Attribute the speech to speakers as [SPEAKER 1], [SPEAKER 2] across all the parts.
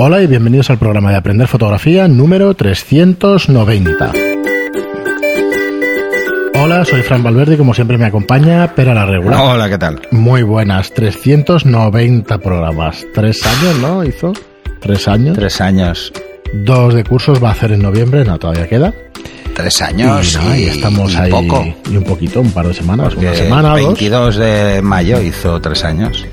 [SPEAKER 1] Hola y bienvenidos al programa de Aprender Fotografía número 390. Hola, soy Fran Valverde y como siempre me acompaña Pera la Regular.
[SPEAKER 2] Hola, ¿qué tal?
[SPEAKER 1] Muy buenas, 390 programas. Tres años, ¿no? Hizo. Tres años.
[SPEAKER 2] Tres años.
[SPEAKER 1] Dos de cursos va a hacer en noviembre, no, todavía queda.
[SPEAKER 2] Tres años
[SPEAKER 1] y, estamos
[SPEAKER 2] y
[SPEAKER 1] ahí.
[SPEAKER 2] poco.
[SPEAKER 1] Y un poquito, un par de semanas,
[SPEAKER 2] Porque
[SPEAKER 1] una semana,
[SPEAKER 2] el
[SPEAKER 1] dos.
[SPEAKER 2] 22 de mayo hizo tres años.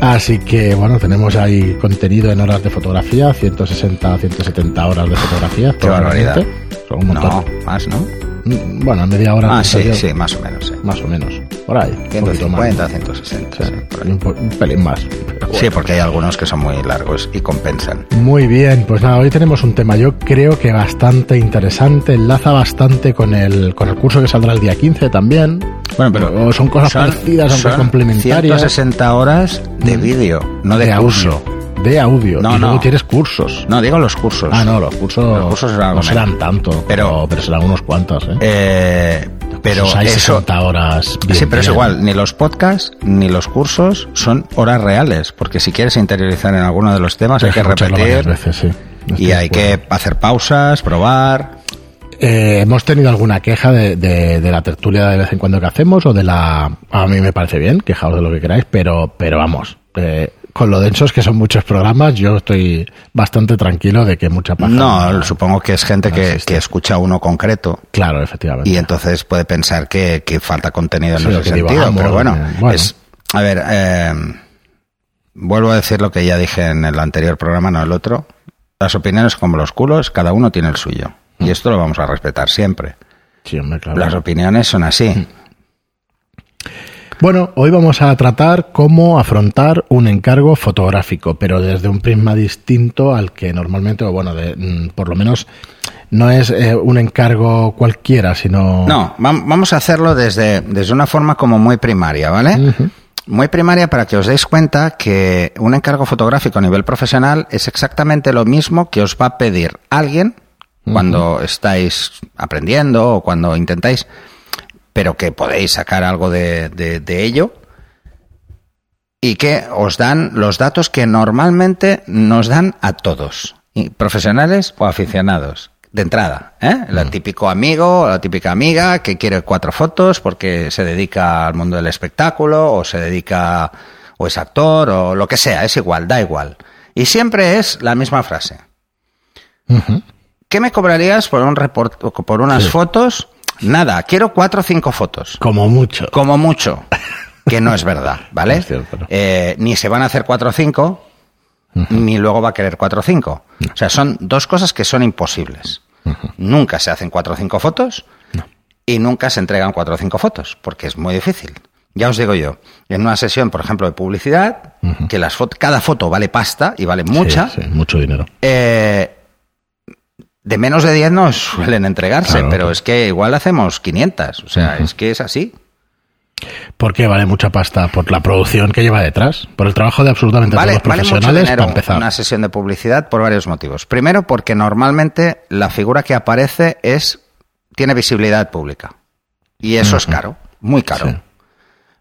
[SPEAKER 1] Así que bueno, tenemos ahí contenido en horas de fotografía, 160, 170 horas de fotografía.
[SPEAKER 2] Qué barbaridad.
[SPEAKER 1] Son un montón.
[SPEAKER 2] No, más, ¿no?
[SPEAKER 1] Mm, Bueno, media hora.
[SPEAKER 2] Ah, sí,
[SPEAKER 1] yo.
[SPEAKER 2] sí, más o menos. Sí,
[SPEAKER 1] Más o menos. Por ahí. un poquito más.
[SPEAKER 2] 150, 160.
[SPEAKER 1] Sí,
[SPEAKER 2] sí, por ahí.
[SPEAKER 1] un, un pelín más.
[SPEAKER 2] Sí, porque hay algunos que son muy largos y compensan.
[SPEAKER 1] Muy bien, pues nada, hoy tenemos un tema yo creo que bastante interesante, enlaza bastante con el, con el curso que saldrá el día 15 también.
[SPEAKER 2] Bueno, pero
[SPEAKER 1] son cosas parecidas, aunque
[SPEAKER 2] son
[SPEAKER 1] complementarias.
[SPEAKER 2] 160 horas de vídeo, no de, curso.
[SPEAKER 1] audio. De audio.
[SPEAKER 2] No,
[SPEAKER 1] y luego
[SPEAKER 2] no.
[SPEAKER 1] tienes cursos.
[SPEAKER 2] No, digo los cursos.
[SPEAKER 1] Ah, no, los cursos,
[SPEAKER 2] Los cursos serán
[SPEAKER 1] no serán tanto,
[SPEAKER 2] Pero-
[SPEAKER 1] pero, pero serán unos cuantos, ¿eh?
[SPEAKER 2] Eh, pero eso,
[SPEAKER 1] 60 horas. bien,
[SPEAKER 2] sí, pero es igual, ni los podcasts ni los cursos son horas reales, porque si quieres interiorizar en algulo de los temas hay que repetir
[SPEAKER 1] veces, sí. Estoy
[SPEAKER 2] y hay que hacer pausas, probar.
[SPEAKER 1] Eh, hemos tenido alguna queja de, de- de la tertulia de vez en cuando que hacemos o de la... A mí me parece bien, quejaos de lo que queráis, pero, pero vamos, eh, con lo densos que son muchos programas, yo estoy bastante tranquilo de que mucha paja...
[SPEAKER 2] No, supongo que es gente
[SPEAKER 1] no
[SPEAKER 2] que, escucha uno concreto
[SPEAKER 1] Claro, efectivamente.
[SPEAKER 2] y entonces puede pensar que, que falta contenido en
[SPEAKER 1] Sí,
[SPEAKER 2] ese sentido.
[SPEAKER 1] divagamos,
[SPEAKER 2] Pero bueno,
[SPEAKER 1] eh, bueno.
[SPEAKER 2] es. A ver, eh, vuelvo a decir lo que ya dije en el anterior programa, no el otro. Las opiniones como los culos, cada uno tiene el suyo.
[SPEAKER 1] Mm.
[SPEAKER 2] Y esto lo vamos a respetar siempre.
[SPEAKER 1] Sí, hombre, claro.
[SPEAKER 2] Las opiniones son así.
[SPEAKER 1] Bueno, hoy vamos a tratar cómo afrontar un encargo fotográfico, pero desde un prisma distinto al que normalmente, o bueno, de, mm, por lo menos no es eh, un encargo cualquiera, sino...
[SPEAKER 2] No, vam- vamos a hacerlo desde, desde una forma como muy primaria, ¿vale? Muy primaria para que os deis cuenta que un encargo fotográfico a nivel profesional es exactamente lo mismo que os va a pedir alguien cuando estáis aprendiendo o cuando intentáis, pero que podéis sacar algo de, de- de ello y que os dan los datos que normalmente nos dan a todos, profesionales o aficionados. De entrada, ¿eh? el típico amigo o la típica amiga que quiere cuatro fotos porque se dedica al mundo del espectáculo o se dedica o es actor o lo que sea, es igual, da igual. Y siempre es la misma frase. ¿Qué me cobrarías por un report por unas
[SPEAKER 1] Sí.
[SPEAKER 2] fotos? Nada, quiero cuatro o cinco fotos.
[SPEAKER 1] Como mucho.
[SPEAKER 2] Como mucho. Que no es verdad, ¿vale?
[SPEAKER 1] Es cierto, ¿no?
[SPEAKER 2] Eh, ni se van a hacer 4 o 5, ni luego va a querer 4 o 5. O sea, son dos cosas que son imposibles. Nunca se hacen 4 o 5 fotos y nunca se entregan 4 o 5 fotos, porque es muy difícil. Ya os digo yo, en una sesión, por ejemplo, de publicidad, que las cada foto vale pasta y vale mucha,
[SPEAKER 1] Sí, sí, mucho dinero.
[SPEAKER 2] eh, de menos de 10 no suelen entregarse,
[SPEAKER 1] Claro.
[SPEAKER 2] pero es que igual hacemos 500. O sea, es que es así.
[SPEAKER 1] ¿Por qué vale mucha pasta? Por la producción que lleva detrás, por el trabajo de absolutamente
[SPEAKER 2] Vale,
[SPEAKER 1] todos los
[SPEAKER 2] vale mucho
[SPEAKER 1] profesionales
[SPEAKER 2] dinero
[SPEAKER 1] para empezar.
[SPEAKER 2] una sesión de publicidad por varios motivos. Primero, porque normalmente la figura que aparece es tiene visibilidad pública. Y eso es caro, muy caro.
[SPEAKER 1] Sí.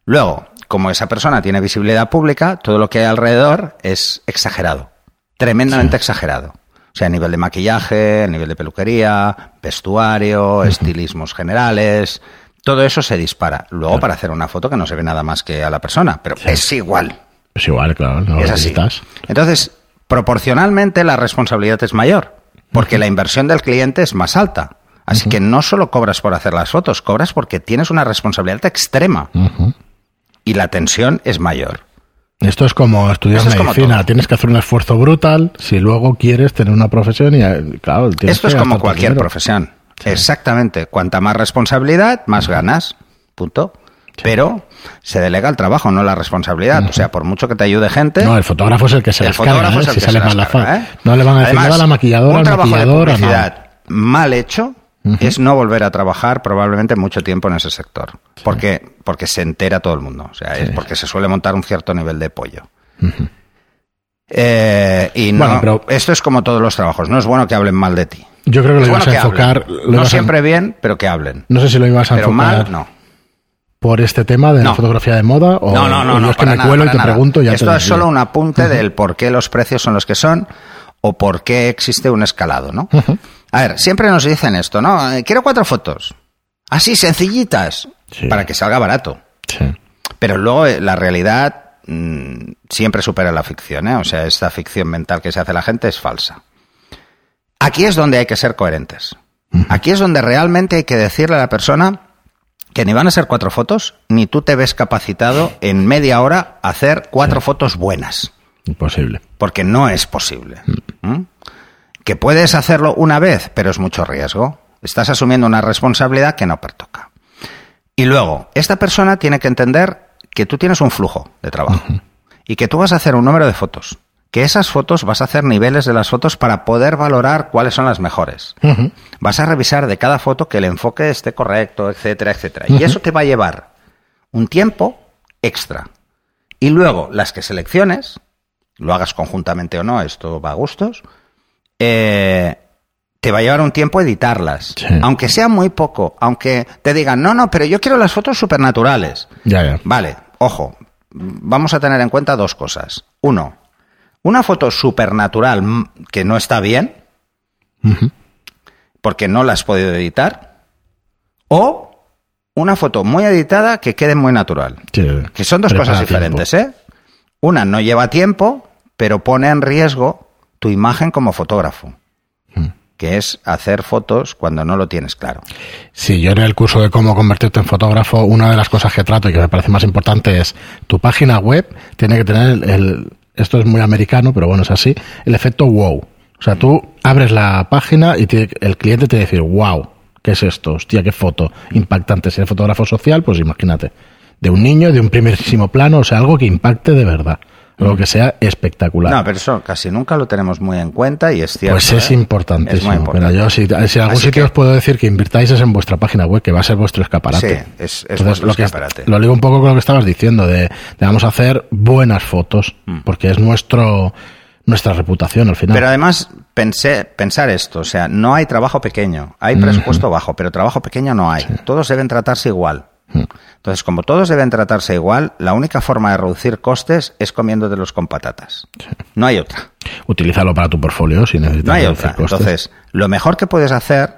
[SPEAKER 2] Luego, como esa persona tiene visibilidad pública, todo lo que hay alrededor es exagerado, tremendamente exagerado. O sea, a nivel de maquillaje, a nivel de peluquería, vestuario, estilismos generales, todo eso se dispara. Luego, para hacer una foto que no se ve nada más que a la persona, pero es igual.
[SPEAKER 1] Es igual, claro. No
[SPEAKER 2] Es así. Entonces, proporcionalmente la responsabilidad es mayor, porque la inversión del cliente es más alta. Así que no solo cobras por hacer las fotos, cobras porque tienes una responsabilidad extrema y la tensión es mayor.
[SPEAKER 1] Esto es como estudiar
[SPEAKER 2] como
[SPEAKER 1] medicina. Tienes que hacer un esfuerzo brutal si luego quieres tener una profesión y, eh, claro,
[SPEAKER 2] Esto es como cualquier
[SPEAKER 1] dinero.
[SPEAKER 2] profesión. Exactamente. Cuanta más responsabilidad, más ganas. Punto. Pero se delega el trabajo, no la responsabilidad. O sea, por mucho que te ayude gente.
[SPEAKER 1] No, el fotógrafo es el que se
[SPEAKER 2] el
[SPEAKER 1] las carga, ¿eh? si sale mal la
[SPEAKER 2] ¿eh?
[SPEAKER 1] No le van a decir nada a la maquilladora,
[SPEAKER 2] un trabajo de
[SPEAKER 1] maquillador, a nada.
[SPEAKER 2] publicidad es no volver a trabajar probablemente mucho tiempo en ese sector. Porque, porque se entera todo el mundo. O sea, es porque se suele montar un cierto nivel de pollo. Eh, y no,
[SPEAKER 1] Bueno, pero-
[SPEAKER 2] esto es como todos los trabajos. No es bueno que hablen mal de ti.
[SPEAKER 1] Yo creo que lo ibas
[SPEAKER 2] bueno
[SPEAKER 1] a enfocar.
[SPEAKER 2] No
[SPEAKER 1] a-
[SPEAKER 2] siempre bien, pero que hablen.
[SPEAKER 1] no sé si lo ibas a
[SPEAKER 2] Pero
[SPEAKER 1] enfocar
[SPEAKER 2] mal, no.
[SPEAKER 1] por este tema de la fotografía de moda o,
[SPEAKER 2] No, no, no,
[SPEAKER 1] o
[SPEAKER 2] no.
[SPEAKER 1] es que me
[SPEAKER 2] nada,
[SPEAKER 1] cuelo y te
[SPEAKER 2] nada.
[SPEAKER 1] pregunto ya
[SPEAKER 2] Esto
[SPEAKER 1] te
[SPEAKER 2] es solo un apunte del por qué los precios son los que son o por qué existe un escalado, ¿no? A ver, siempre nos dicen esto, ¿no? Eh, Quiero cuatro fotos. Así, sencillitas,
[SPEAKER 1] Sí.
[SPEAKER 2] para que salga barato.
[SPEAKER 1] Sí.
[SPEAKER 2] Pero luego eh, la realidad mm, siempre supera la ficción, ¿eh? O sea, esta ficción mental que se hace la gente es falsa. Aquí es donde hay que ser coherentes. Aquí es donde realmente hay que decirle a la persona que ni van a ser cuatro fotos, ni tú te ves capacitado en media hora a hacer cuatro fotos buenas.
[SPEAKER 1] Imposible.
[SPEAKER 2] Porque no es posible. ¿Mm? Que puedes hacerlo una vez, pero es mucho riesgo. Estás asumiendo una responsabilidad que no pertoca. Y luego, esta persona tiene que entender que tú tienes un flujo de trabajo y que tú vas a hacer un número de fotos. Que esas fotos vas a hacer niveles de las fotos para poder valorar cuáles son las mejores. Vas a revisar de cada foto que el enfoque esté correcto, etcétera, etcétera. Y eso te va a llevar un tiempo extra. Y luego, las que selecciones, lo hagas conjuntamente o no, esto va a gustos, eh, te va a llevar un tiempo editarlas.
[SPEAKER 1] Sí.
[SPEAKER 2] Aunque sea muy poco, aunque te digan, no, no, pero yo quiero las fotos supernaturales.
[SPEAKER 1] Ya, ya.
[SPEAKER 2] Vale, ojo, vamos a tener en cuenta dos cosas. Uno, una foto supernatural que no está bien, porque no la has podido editar, o una foto muy editada que quede muy natural.
[SPEAKER 1] Sí.
[SPEAKER 2] Que son dos
[SPEAKER 1] Prepara
[SPEAKER 2] cosas
[SPEAKER 1] tiempo.
[SPEAKER 2] diferentes, ¿eh? Una no lleva tiempo, pero pone en riesgo tu imagen como fotógrafo,
[SPEAKER 1] Mm.
[SPEAKER 2] que es hacer fotos cuando no lo tienes claro.
[SPEAKER 1] Sí, yo en el curso de cómo convertirte en fotógrafo, una de las cosas que trato y que me parece más importante es tu página web tiene que tener el, el- esto es muy americano, pero bueno, es así, el efecto wow. O sea, tú abres la página y te- el cliente te dice, wow, ¿qué es esto? Hostia, qué foto impactante. Si eres fotógrafo social, pues imagínate, de un niño, de un primerísimo plano, o sea, algo que impacte de verdad, algo que sea espectacular.
[SPEAKER 2] No, pero eso casi nunca lo tenemos muy en cuenta y es cierto.
[SPEAKER 1] Pues es
[SPEAKER 2] ¿eh?
[SPEAKER 1] importantísimo.
[SPEAKER 2] Es muy importante.
[SPEAKER 1] Pero yo, si, si en algún
[SPEAKER 2] Así
[SPEAKER 1] sitio
[SPEAKER 2] que-
[SPEAKER 1] os puedo decir que invirtáis es en vuestra página web, que va a ser vuestro escaparate.
[SPEAKER 2] Sí, es- es vuestro
[SPEAKER 1] lo que
[SPEAKER 2] escaparate.
[SPEAKER 1] Lo ligo un poco con lo que estabas diciendo, de, de vamos a hacer buenas fotos,
[SPEAKER 2] Mm.
[SPEAKER 1] porque es nuestro nuestra reputación al final.
[SPEAKER 2] Pero además, pensé, pensar esto, o sea, no hay trabajo pequeño, hay presupuesto bajo, pero trabajo pequeño no hay. Todos deben tratarse igual. Entonces, como todos deben tratarse igual, la única forma de reducir costes es comiéndotelos con patatas. No hay otra.
[SPEAKER 1] Utilízalo para tu portfolio si necesitas.
[SPEAKER 2] No hay
[SPEAKER 1] reducir
[SPEAKER 2] otra.
[SPEAKER 1] costes.
[SPEAKER 2] Entonces, lo mejor que puedes hacer,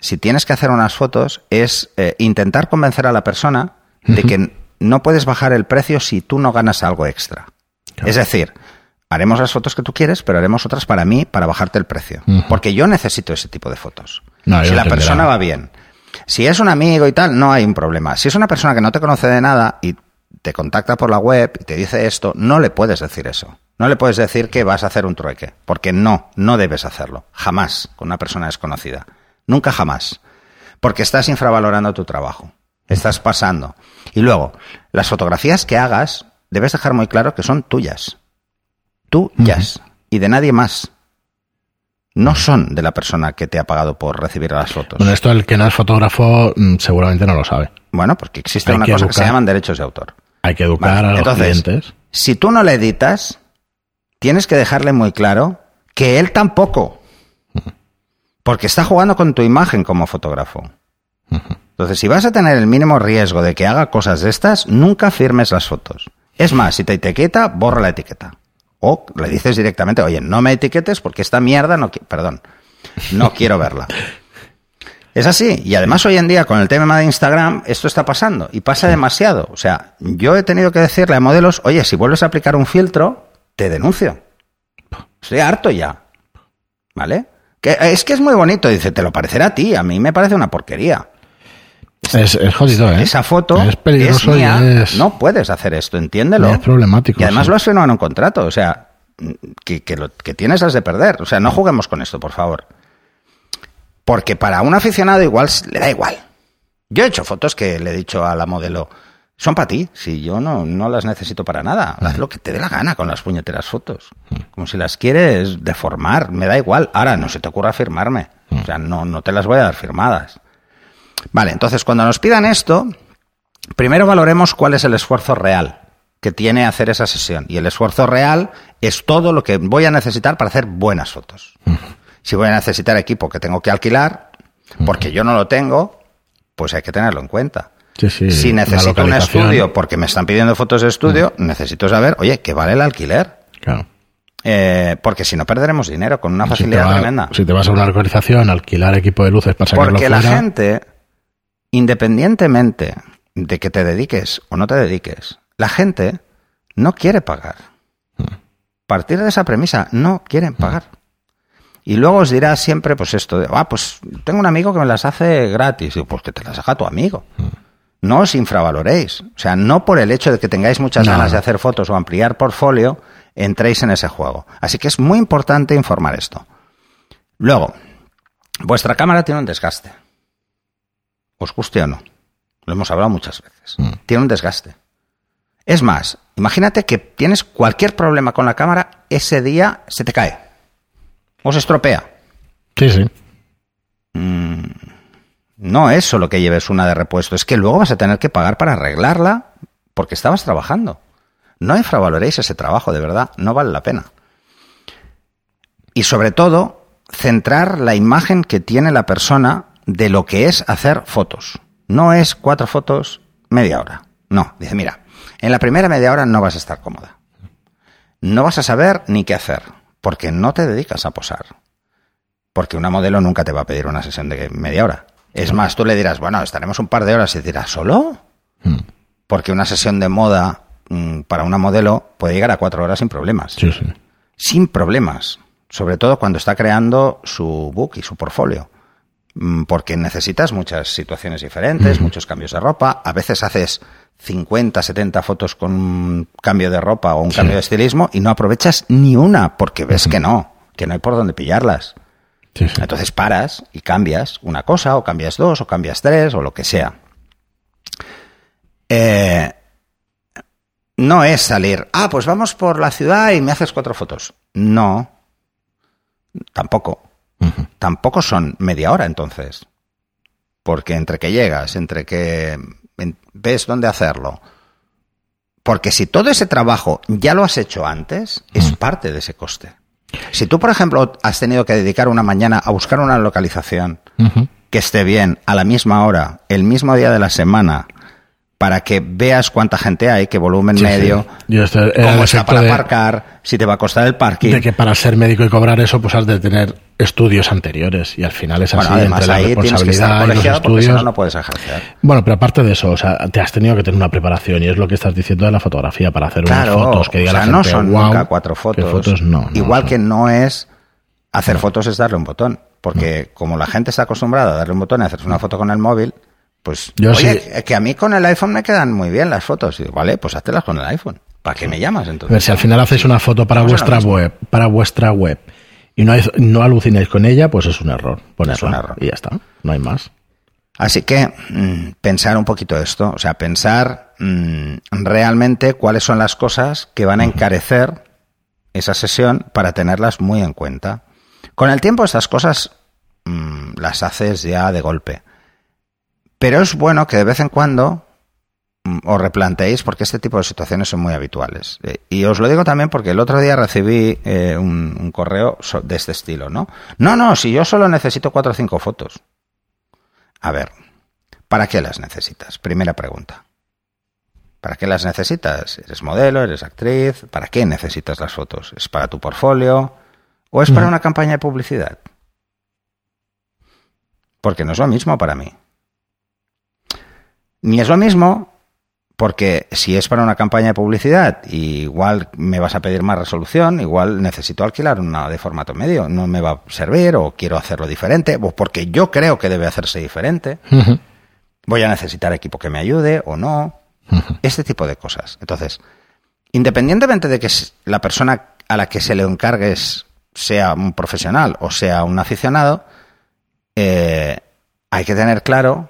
[SPEAKER 2] si tienes que hacer unas fotos, es eh, intentar convencer a la persona de que no puedes bajar el precio si tú no ganas algo extra.
[SPEAKER 1] Claro.
[SPEAKER 2] Es decir, haremos las fotos que tú quieres, pero haremos otras para mí para bajarte el precio. Porque yo necesito ese tipo de fotos.
[SPEAKER 1] No,
[SPEAKER 2] si la
[SPEAKER 1] entenderá.
[SPEAKER 2] persona va bien. Si es un amigo y tal, no hay un problema. Si es una persona que no te conoce de nada y te contacta por la web y te dice esto, no le puedes decir eso. No le puedes decir que vas a hacer un trueque, porque no, no debes hacerlo. Jamás con una persona desconocida. Nunca jamás. Porque estás infravalorando tu trabajo. Estás pasando. Y luego, las fotografías que hagas, debes dejar muy claro que son tuyas. Tuyas. Y de nadie más. No son de la persona que te ha pagado por recibir las fotos.
[SPEAKER 1] Bueno, esto el que no es fotógrafo mm, seguramente no lo sabe.
[SPEAKER 2] Bueno, porque existe
[SPEAKER 1] Hay
[SPEAKER 2] una
[SPEAKER 1] que
[SPEAKER 2] cosa que se
[SPEAKER 1] educar.
[SPEAKER 2] llaman derechos de autor.
[SPEAKER 1] Hay que educar
[SPEAKER 2] Vale,
[SPEAKER 1] a los
[SPEAKER 2] entonces,
[SPEAKER 1] clientes.
[SPEAKER 2] Si tú no le editas, tienes que dejarle muy claro que él tampoco. Porque está jugando con tu imagen como fotógrafo. Entonces, si vas a tener el mínimo riesgo de que haga cosas de estas, nunca firmes las fotos. Es más, si te etiqueta, borra la etiqueta. O le dices directamente, oye, no me etiquetes porque esta mierda no, perdón, no quiero verla. Es así. Y además hoy en día con el tema de Instagram esto está pasando y pasa demasiado. O sea, yo he tenido que decirle a modelos, oye, si vuelves a aplicar un filtro, te denuncio. Estoy harto ya. ¿Vale? Que es que es muy bonito. Dice, te lo parecerá a ti. A mí me parece una porquería.
[SPEAKER 1] Es, es jodido, ¿eh?
[SPEAKER 2] Esa foto
[SPEAKER 1] es peligroso
[SPEAKER 2] es mía.
[SPEAKER 1] y es,
[SPEAKER 2] No puedes hacer esto, entiéndelo.
[SPEAKER 1] es problemático.
[SPEAKER 2] Y además
[SPEAKER 1] sí.
[SPEAKER 2] lo has firmado en un contrato, o sea, que, que, lo- que tienes las de perder. O sea, no juguemos con esto, por favor. Porque para un aficionado igual le da igual. Yo he hecho fotos que le he dicho a la modelo, son para ti, si yo no, no las necesito para nada. Haz lo que te dé la gana con las puñeteras fotos. Como si las quieres deformar, me da igual. Ahora, no se te ocurra firmarme. O sea, no, no te las voy a dar firmadas. Vale, entonces cuando nos pidan esto, primero valoremos cuál es el esfuerzo real que tiene hacer esa sesión. Y el esfuerzo real es todo lo que voy a necesitar para hacer buenas fotos. Si voy a necesitar equipo que tengo que alquilar, porque yo no lo tengo, pues hay que tenerlo en cuenta.
[SPEAKER 1] Sí, sí,
[SPEAKER 2] si necesito un estudio porque me están pidiendo fotos de estudio, necesito saber, oye, ¿qué vale el alquiler?
[SPEAKER 1] Claro.
[SPEAKER 2] Eh, porque si no perderemos dinero con una
[SPEAKER 1] Si
[SPEAKER 2] facilidad
[SPEAKER 1] va-
[SPEAKER 2] tremenda.
[SPEAKER 1] si te vas a una organización, alquilar equipo de luces para sacarlo
[SPEAKER 2] Porque la gente, independientemente de que te dediques o no te dediques, la gente no quiere pagar. Partir de esa premisa, no quieren pagar. Y luego os dirá siempre, pues esto de, ah, pues tengo un amigo que me las hace gratis. Y digo, pues que te las haga tu amigo. No os infravaloréis. O sea, no por el hecho de que tengáis muchas
[SPEAKER 1] No,
[SPEAKER 2] ganas de hacer fotos o ampliar portfolio, entréis en ese juego. Así que es muy importante informar esto. Luego, vuestra cámara tiene un desgaste. Os guste o no. Lo hemos hablado muchas veces. Tiene un desgaste. Es más, imagínate que tienes cualquier problema con la cámara, ese día se te cae. O se estropea.
[SPEAKER 1] Sí, sí.
[SPEAKER 2] No es solo que lleves una de repuesto, es que luego vas a tener que pagar para arreglarla porque estabas trabajando. No infravaloréis ese trabajo, de verdad, no vale la pena. Y sobre todo, centrar la imagen que tiene la persona de lo que es hacer fotos. No es cuatro fotos, media hora. No, dice, mira, en la primera media hora no vas a estar cómoda. No vas a saber ni qué hacer, porque no te dedicas a posar. Porque una modelo nunca te va a pedir una sesión de media hora. Es más, tú le dirás, bueno, estaremos un par de horas y dirás, ¿solo?
[SPEAKER 1] Mm.
[SPEAKER 2] Porque una sesión de moda mm, para una modelo puede llegar a cuatro horas sin problemas.
[SPEAKER 1] Sí, sí.
[SPEAKER 2] Sin problemas. Sobre todo cuando está creando su book y su portfolio. Mm, Porque necesitas muchas situaciones diferentes, muchos cambios de ropa. A veces haces 50, 70 fotos con un cambio de ropa o un
[SPEAKER 1] Sí.
[SPEAKER 2] cambio de estilismo y no aprovechas ni una porque ves que no, que no hay por dónde pillarlas.
[SPEAKER 1] Sí, sí.
[SPEAKER 2] Entonces paras y cambias una cosa, o cambias dos, o cambias tres, o lo que sea. Eh, no es salir, ah, pues vamos por la ciudad y me haces cuatro fotos. No, tampoco. Tampoco son media hora entonces. Porque entre que llegas, entre que ves dónde hacerlo. Porque si todo ese trabajo ya lo has hecho antes, es parte de ese coste. Si tú, por ejemplo, has tenido que dedicar una mañana a buscar una localización que esté bien a la misma hora, el mismo día de la semana, para que veas cuánta gente hay, qué volumen
[SPEAKER 1] Sí,
[SPEAKER 2] medio,
[SPEAKER 1] sí. El
[SPEAKER 2] cómo está para aparcar, si te va a costar el parking.
[SPEAKER 1] de que para ser médico y cobrar eso, pues has de tener estudios anteriores. Y al final es así,
[SPEAKER 2] bueno, además
[SPEAKER 1] entre la
[SPEAKER 2] ahí que
[SPEAKER 1] responsabilidad y los
[SPEAKER 2] si
[SPEAKER 1] estudios.
[SPEAKER 2] no, no puedes ejercer.
[SPEAKER 1] Bueno, pero aparte de eso, o sea, te has tenido que tener una preparación y es lo que estás diciendo de la fotografía para hacer
[SPEAKER 2] Claro,
[SPEAKER 1] unas fotos que diga
[SPEAKER 2] o sea,
[SPEAKER 1] la
[SPEAKER 2] no
[SPEAKER 1] gente,
[SPEAKER 2] son
[SPEAKER 1] "Guau,
[SPEAKER 2] nunca cuatro fotos.
[SPEAKER 1] fotos no, no
[SPEAKER 2] Igual
[SPEAKER 1] son".
[SPEAKER 2] que no es hacer fotos es darle un botón, porque como la gente está acostumbrada a darle un botón y hacerse una foto con el móvil, pues
[SPEAKER 1] Yo
[SPEAKER 2] oye,
[SPEAKER 1] sí.
[SPEAKER 2] que- a mí con el iPhone me quedan muy bien las fotos. Y digo, vale, pues háztelas con el iPhone. ¿Para qué me llamas
[SPEAKER 1] A ver,
[SPEAKER 2] entonces?
[SPEAKER 1] si al final hacéis una foto para vuestra web, para vuestra web y no, hay- no alucináis con ella, pues es un error. Ponerla
[SPEAKER 2] un error.
[SPEAKER 1] y ya está, no hay más.
[SPEAKER 2] Así que mm, pensar un poquito esto, o sea, pensar mm, realmente cuáles son las cosas que van a encarecer esa sesión para tenerlas muy en cuenta. Con el tiempo estas cosas mm, las haces ya de golpe. Pero es bueno que de vez en cuando os replanteéis porque este tipo de situaciones son muy habituales. Eh, Y os lo digo también porque el otro día recibí eh, un, un correo de este estilo, ¿no? No, no, si yo solo necesito cuatro o cinco fotos. A ver, ¿para qué las necesitas? Primera pregunta. ¿Para qué las necesitas? ¿Eres modelo? ¿Eres actriz? ¿Para qué necesitas las fotos? ¿Es para tu portfolio? ¿O es para
[SPEAKER 1] Ujú.
[SPEAKER 2] una campaña de publicidad? Porque no es lo mismo para mí. Ni es lo mismo porque si es para una campaña de publicidad, igual me vas a pedir más resolución, igual necesito alquilar una de formato medio, no me va a servir o quiero hacerlo diferente, o porque yo creo que debe hacerse diferente, voy a necesitar equipo que me ayude o no, este tipo de cosas. Entonces, independientemente de que la persona a la que se le encargues sea un profesional o sea un aficionado, eh, hay que tener claro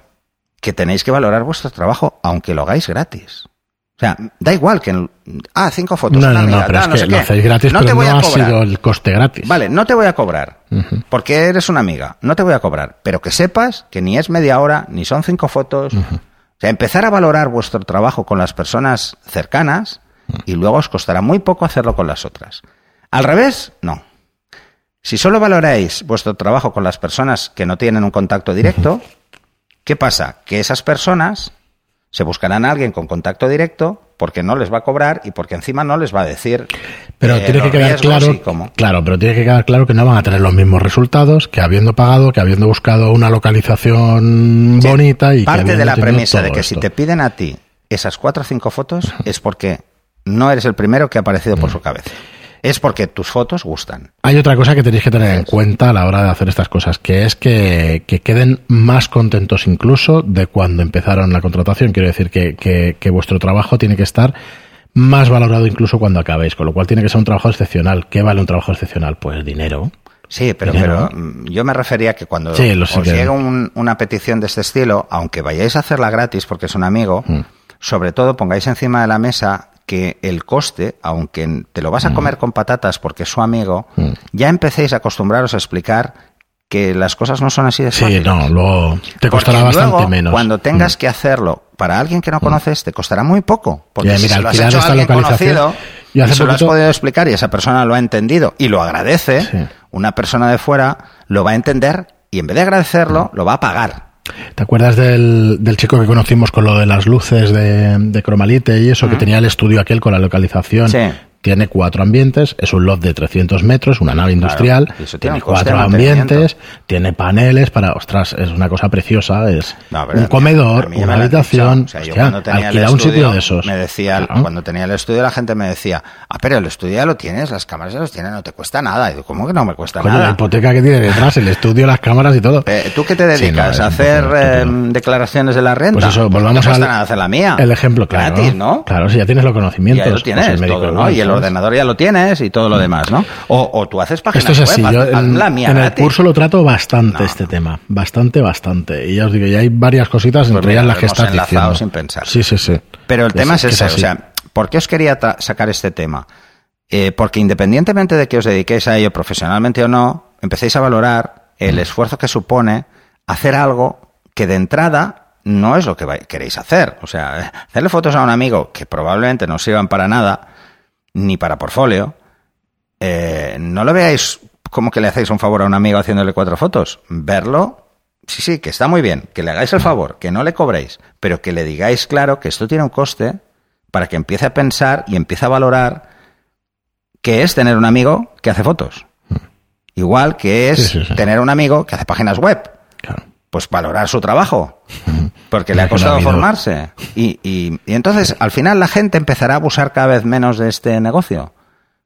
[SPEAKER 2] que tenéis que valorar vuestro trabajo aunque lo hagáis gratis. O sea, da igual que... ah, cinco fotos.
[SPEAKER 1] No, no, no, pero es que lo hacéis gratis,
[SPEAKER 2] no te
[SPEAKER 1] pero
[SPEAKER 2] voy
[SPEAKER 1] no
[SPEAKER 2] a
[SPEAKER 1] ha sido el coste gratis.
[SPEAKER 2] Vale, no te voy a cobrar, porque eres una amiga, no te voy a cobrar, pero que sepas que ni es media hora, ni son cinco fotos. O sea, empezar a valorar vuestro trabajo con las personas cercanas y luego os costará muy poco hacerlo con las otras. Al revés, no. Si solo valoráis vuestro trabajo con las personas que no tienen un contacto directo, ¿qué pasa? Que esas personas se buscarán a alguien con contacto directo porque no les va a cobrar y porque encima no les va a decir.
[SPEAKER 1] Pero
[SPEAKER 2] eh,
[SPEAKER 1] tiene que quedar claro, claro, pero tiene que quedar claro que no van a tener los mismos resultados que habiendo pagado, que habiendo buscado una localización
[SPEAKER 2] Sí,
[SPEAKER 1] bonita y que
[SPEAKER 2] parte de
[SPEAKER 1] habiendo
[SPEAKER 2] la premisa de que si te piden a ti esas cuatro o cinco fotos es porque no eres el primero que ha aparecido por su cabeza. Es porque tus fotos gustan.
[SPEAKER 1] Hay otra cosa que tenéis que tener en cuenta a la hora de hacer estas cosas, que es que, que queden más contentos incluso de cuando empezaron la contratación. Quiero decir que, que, que vuestro trabajo tiene que estar más valorado incluso cuando acabéis, con lo cual tiene que ser un trabajo excepcional. ¿Qué vale un trabajo excepcional? Pues dinero.
[SPEAKER 2] Sí, pero, mm, yo me refería que cuando
[SPEAKER 1] Sí,
[SPEAKER 2] os llega un- una petición de este estilo, aunque vayáis a hacerla gratis porque es un amigo,
[SPEAKER 1] Mm.
[SPEAKER 2] sobre todo pongáis encima de la mesa que el coste, aunque te lo vas
[SPEAKER 1] Mm.
[SPEAKER 2] a comer con patatas porque es su amigo, ya empecéis a acostumbraros a explicar que las cosas no son así de
[SPEAKER 1] Sí,
[SPEAKER 2] fáciles.
[SPEAKER 1] no, luego te costará
[SPEAKER 2] Porque
[SPEAKER 1] bastante
[SPEAKER 2] luego,
[SPEAKER 1] menos.
[SPEAKER 2] Cuando tengas
[SPEAKER 1] Mm.
[SPEAKER 2] que hacerlo para alguien que no conoces, te costará muy poco. Porque
[SPEAKER 1] Ya,
[SPEAKER 2] si
[SPEAKER 1] mira,
[SPEAKER 2] se lo has hecho a alguien conocido y se lo has podido explicar y esa persona lo ha entendido y lo agradece,
[SPEAKER 1] Sí.
[SPEAKER 2] una persona de fuera lo va a entender y en vez de agradecerlo, lo va a pagar.
[SPEAKER 1] ¿Te acuerdas del, del chico que conocimos con lo de las luces de, de cromalite y eso, que tenía el estudio aquel con la localización?
[SPEAKER 2] Sí.
[SPEAKER 1] Tiene cuatro ambientes, es un loft de 300 metros, una nave industrial,
[SPEAKER 2] eso
[SPEAKER 1] tiene cuatro ambientes, tiene paneles para, ostras, es una cosa preciosa, es
[SPEAKER 2] No, a
[SPEAKER 1] un comedor,
[SPEAKER 2] a mí ya
[SPEAKER 1] una habitación,
[SPEAKER 2] O sea, yo
[SPEAKER 1] hostia,
[SPEAKER 2] cuando tenía el
[SPEAKER 1] alquila un sitio
[SPEAKER 2] estudio,
[SPEAKER 1] de esos.
[SPEAKER 2] Me decía,
[SPEAKER 1] Claro.
[SPEAKER 2] cuando tenía el estudio, la gente me decía, ah, pero el estudio ya lo tienes, las cámaras ya los tienes, no te cuesta nada. Y digo, ¿cómo que no me cuesta
[SPEAKER 1] Coño, la
[SPEAKER 2] nada?
[SPEAKER 1] hipoteca que tiene detrás, el estudio, las cámaras y todo.
[SPEAKER 2] Eh, ¿Tú qué te
[SPEAKER 1] Sí, no,
[SPEAKER 2] dedicas? ¿A hacer eh, declaraciones de la renta?
[SPEAKER 1] Pues eso, volvamos
[SPEAKER 2] no te cuesta
[SPEAKER 1] al
[SPEAKER 2] nada hacer la mía.
[SPEAKER 1] el ejemplo, claro.
[SPEAKER 2] Gratis, ¿no?
[SPEAKER 1] Claro, si ya tienes los conocimientos.
[SPEAKER 2] ahí lo
[SPEAKER 1] pues
[SPEAKER 2] tienes
[SPEAKER 1] el médico
[SPEAKER 2] todo, ¿no?
[SPEAKER 1] igual,
[SPEAKER 2] Y el
[SPEAKER 1] ¿sabes?
[SPEAKER 2] Ordenador ya lo tienes y todo lo demás, ¿no? O, o tú haces páginas
[SPEAKER 1] Esto es así,
[SPEAKER 2] web,
[SPEAKER 1] yo
[SPEAKER 2] haz- haz
[SPEAKER 1] en,
[SPEAKER 2] la mía
[SPEAKER 1] en el curso lo trato bastante
[SPEAKER 2] No,
[SPEAKER 1] este tema, bastante, bastante. Y ya os digo, ya hay varias cositas,
[SPEAKER 2] Pues
[SPEAKER 1] entre ellas las que estás diciendo.
[SPEAKER 2] sin pensar.
[SPEAKER 1] Sí, sí, sí.
[SPEAKER 2] Pero el
[SPEAKER 1] Que
[SPEAKER 2] tema es ese, o sea, ¿por qué os quería sacar este tema? Eh, porque independientemente de que os dediquéis a ello profesionalmente o no, empecéis a valorar
[SPEAKER 1] Mm.
[SPEAKER 2] el esfuerzo que supone hacer algo que de entrada no es lo que queréis hacer. O sea, hacerle fotos a un amigo que probablemente no sirvan para nada, ni para portfolio, eh, no lo veáis como que le hacéis un favor a un amigo haciéndole cuatro fotos. Verlo, sí, sí, que está muy bien, que le hagáis el favor, que no le cobréis, pero que le digáis claro que esto tiene un coste para que empiece a pensar y empiece a valorar qué es tener un amigo que hace fotos. Igual que es
[SPEAKER 1] Sí, sí, sí.
[SPEAKER 2] tener un amigo que hace páginas web. Pues valorar su trabajo. Porque le ha costado formarse. Y, y- y entonces, al final, la gente empezará a abusar cada vez menos de este negocio.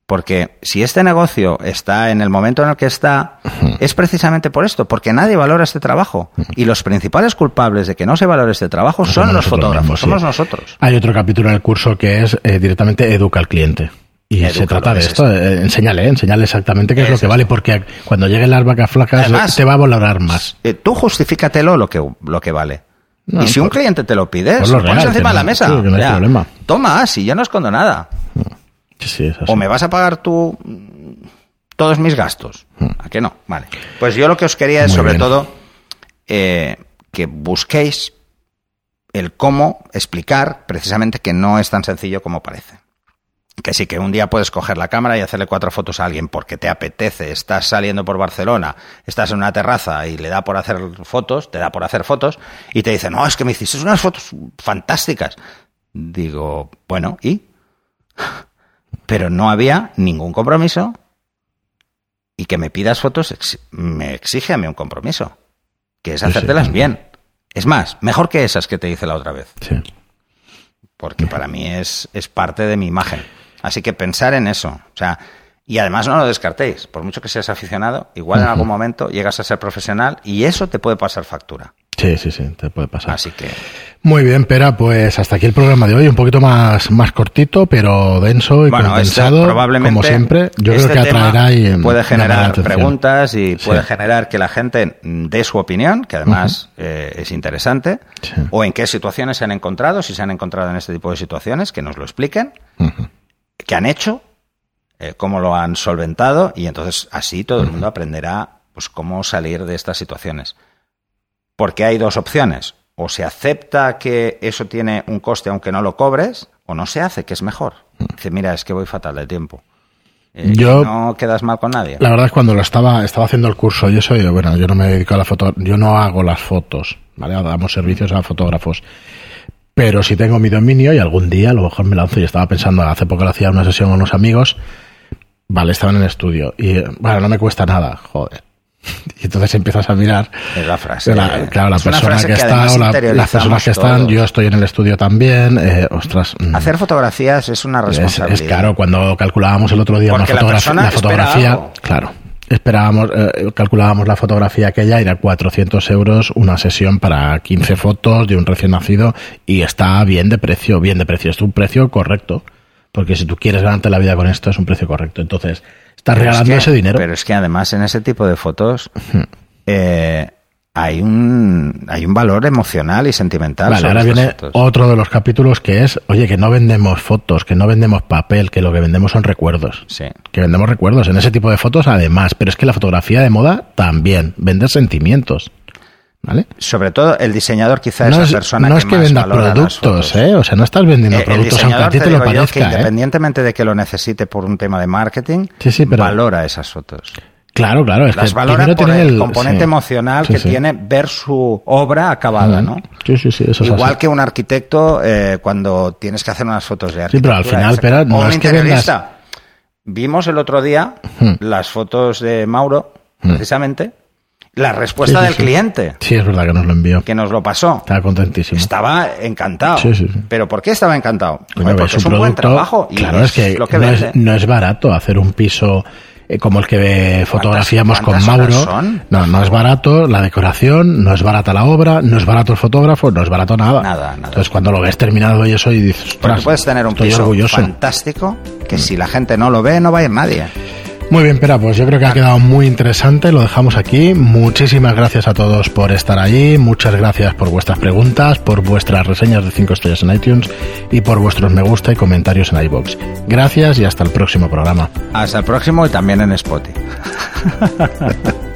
[SPEAKER 2] Porque si este negocio está en el momento en el que está, es precisamente por esto, porque nadie valora este trabajo. Y los principales culpables de que no se valore este trabajo son los fotógrafos,
[SPEAKER 1] mismos, sí.
[SPEAKER 2] somos nosotros.
[SPEAKER 1] Hay otro capítulo en el curso que es eh, directamente educa al cliente. Y se trata de
[SPEAKER 2] es
[SPEAKER 1] esto, eh, enséñale, eh, enséñale exactamente qué es,
[SPEAKER 2] Es
[SPEAKER 1] lo que
[SPEAKER 2] eso.
[SPEAKER 1] vale, porque cuando lleguen las vacas flacas
[SPEAKER 2] Además-
[SPEAKER 1] te va a valorar más.
[SPEAKER 2] Eh, tú justifícatelo lo que, lo que vale.
[SPEAKER 1] No,
[SPEAKER 2] y si un cliente te lo pide,
[SPEAKER 1] pues
[SPEAKER 2] lo
[SPEAKER 1] lo
[SPEAKER 2] pones
[SPEAKER 1] real,
[SPEAKER 2] encima de la mesa.
[SPEAKER 1] sí, que no hay
[SPEAKER 2] Ya.
[SPEAKER 1] problema.
[SPEAKER 2] Toma, si yo no escondo nada.
[SPEAKER 1] Sí, es.
[SPEAKER 2] O me vas a pagar tú mm, todos mis gastos. ¿A qué no? Vale. Pues yo lo que os quería es,
[SPEAKER 1] Muy
[SPEAKER 2] sobre
[SPEAKER 1] bien.
[SPEAKER 2] todo, eh, que busquéis el cómo explicar precisamente que no es tan sencillo como parece. Que sí, que un día puedes coger la cámara y hacerle cuatro fotos a alguien porque te apetece, estás saliendo por Barcelona, estás en una terraza y le da por hacer fotos, te da por hacer fotos, y te dice, no, es que me hiciste unas fotos fantásticas. Digo, bueno, ¿y? Pero no había ningún compromiso y que me pidas fotos ex- me exige a mí un compromiso, que es
[SPEAKER 1] sí,
[SPEAKER 2] hacértelas
[SPEAKER 1] sí.
[SPEAKER 2] bien. Es más, mejor que esas que te hice la otra vez
[SPEAKER 1] Sí.
[SPEAKER 2] Porque para mí es, es parte de mi imagen. Así que pensar en eso. O sea, y además no lo descartéis. Por mucho que seas aficionado, igual en algún momento llegas a ser profesional y eso te puede pasar factura.
[SPEAKER 1] Sí, sí, sí, te puede pasar.
[SPEAKER 2] Así que
[SPEAKER 1] Muy bien, Pera, pues hasta aquí el programa de hoy, un poquito más, más cortito, pero denso y
[SPEAKER 2] bueno, este
[SPEAKER 1] condensado,
[SPEAKER 2] probablemente
[SPEAKER 1] como siempre. Yo
[SPEAKER 2] este
[SPEAKER 1] creo que
[SPEAKER 2] tema
[SPEAKER 1] atraerá y
[SPEAKER 2] puede generar preguntas y
[SPEAKER 1] Sí.
[SPEAKER 2] puede generar que la gente dé su opinión, que además eh, es interesante,
[SPEAKER 1] Sí.
[SPEAKER 2] o en qué situaciones se han encontrado, si se han encontrado en este tipo de situaciones, que nos lo expliquen. Qué han hecho, eh, cómo lo han solventado y entonces así todo el mundo aprenderá pues cómo salir de estas situaciones. Porque hay dos opciones. O se acepta que eso tiene un coste aunque no lo cobres, o no se hace, que es mejor. Dice, mira, es que voy fatal de tiempo. Eh,
[SPEAKER 1] Yo-
[SPEAKER 2] no quedas mal con nadie.
[SPEAKER 1] La verdad es cuando lo estaba, estaba haciendo el curso y eso, yo, bueno, yo no me dedico a la foto, yo no hago las fotos, ¿vale? Damos servicios a fotógrafos. Pero si tengo mi dominio y algún día a lo mejor me lanzo y estaba pensando, hace poco lo hacía una sesión con unos amigos, vale, estaban en el estudio y bueno, no me cuesta nada, joder. Y entonces empiezas a mirar.
[SPEAKER 2] Es la frase.
[SPEAKER 1] la- claro, la
[SPEAKER 2] es
[SPEAKER 1] persona que, está o la- las personas que están,
[SPEAKER 2] todos.
[SPEAKER 1] yo estoy en el estudio también, eh, ostras. mm,
[SPEAKER 2] Hacer fotografías es una
[SPEAKER 1] es,
[SPEAKER 2] responsabilidad.
[SPEAKER 1] es claro, cuando calculábamos el otro día
[SPEAKER 2] Porque
[SPEAKER 1] una
[SPEAKER 2] la
[SPEAKER 1] fotogra-
[SPEAKER 2] persona
[SPEAKER 1] la fotografía,
[SPEAKER 2] algo.
[SPEAKER 1] claro, esperábamos, eh, calculábamos la fotografía aquella, era 400 euros una sesión para 15 fotos de un recién nacido y está bien de precio, bien de precio, es un precio correcto, porque si tú quieres ganarte la vida con esto es un precio correcto, entonces estás
[SPEAKER 2] Pero es
[SPEAKER 1] regalando
[SPEAKER 2] que-
[SPEAKER 1] ese dinero.
[SPEAKER 2] Pero es que además en ese tipo de fotos eh, hay un hay un valor emocional y sentimental.
[SPEAKER 1] Vale, ahora viene
[SPEAKER 2] fotos.
[SPEAKER 1] otro de los capítulos que es, oye, que no vendemos fotos, que no vendemos papel, que lo que vendemos son recuerdos.
[SPEAKER 2] Sí.
[SPEAKER 1] Que vendemos recuerdos en ese tipo de fotos además, pero es que la fotografía de moda también, vender sentimientos. ¿Vale?
[SPEAKER 2] Sobre todo el diseñador quizá es
[SPEAKER 1] no
[SPEAKER 2] la
[SPEAKER 1] es,
[SPEAKER 2] persona
[SPEAKER 1] no
[SPEAKER 2] que
[SPEAKER 1] es que
[SPEAKER 2] más
[SPEAKER 1] venda productos. ¿eh? O sea, no estás vendiendo
[SPEAKER 2] Eh,
[SPEAKER 1] productos aunque a ti
[SPEAKER 2] te
[SPEAKER 1] te lo parezca, ¿eh?
[SPEAKER 2] independientemente de que lo necesite por un tema de marketing,
[SPEAKER 1] Sí, sí, pero-
[SPEAKER 2] valora esas fotos.
[SPEAKER 1] Claro, claro, es
[SPEAKER 2] Las
[SPEAKER 1] que
[SPEAKER 2] valora por
[SPEAKER 1] tiene
[SPEAKER 2] el,
[SPEAKER 1] el
[SPEAKER 2] componente
[SPEAKER 1] sí.
[SPEAKER 2] emocional
[SPEAKER 1] Sí,
[SPEAKER 2] que
[SPEAKER 1] sí.
[SPEAKER 2] tiene ver su obra acabada, ¿no?
[SPEAKER 1] Sí, sí, sí, eso es
[SPEAKER 2] Igual
[SPEAKER 1] así.
[SPEAKER 2] que un arquitecto eh, cuando tienes que hacer unas fotos de
[SPEAKER 1] Sí,
[SPEAKER 2] arquitectura.
[SPEAKER 1] pero al final, espera, no es que
[SPEAKER 2] interiorista. Vimos el otro día
[SPEAKER 1] Hmm.
[SPEAKER 2] las fotos de Mauro, precisamente, la respuesta
[SPEAKER 1] Sí, sí,
[SPEAKER 2] del
[SPEAKER 1] sí.
[SPEAKER 2] cliente,
[SPEAKER 1] Sí, es verdad que nos lo envió.
[SPEAKER 2] que nos lo pasó.
[SPEAKER 1] Estaba contentísimo.
[SPEAKER 2] Estaba encantado.
[SPEAKER 1] Sí, sí, sí.
[SPEAKER 2] ¿Pero por qué estaba encantado?
[SPEAKER 1] Coño,
[SPEAKER 2] Joder,
[SPEAKER 1] que
[SPEAKER 2] porque es un, buen trabajo. Y
[SPEAKER 1] claro, es que,
[SPEAKER 2] lo que
[SPEAKER 1] no, es, no es barato hacer un piso eh, como el que fotografiamos con Mauro.
[SPEAKER 2] son?
[SPEAKER 1] No, no es barato la decoración, no es barata la obra, no es barato el fotógrafo, no es barato nada.
[SPEAKER 2] Nada, nada.
[SPEAKER 1] Entonces cuando lo ves terminado y eso y dices,
[SPEAKER 2] puedes tener un piso
[SPEAKER 1] orgulloso.
[SPEAKER 2] fantástico que si la gente no lo ve, no va a ir nadie.
[SPEAKER 1] Muy bien, Pera, pues yo creo que ha quedado muy interesante, lo dejamos aquí. Muchísimas gracias a todos por estar allí, muchas gracias por vuestras preguntas, por vuestras reseñas de 5 estrellas en iTunes y por vuestros me gusta y comentarios en iBox. Gracias y hasta el próximo programa.
[SPEAKER 2] Hasta el próximo y también en Spotify.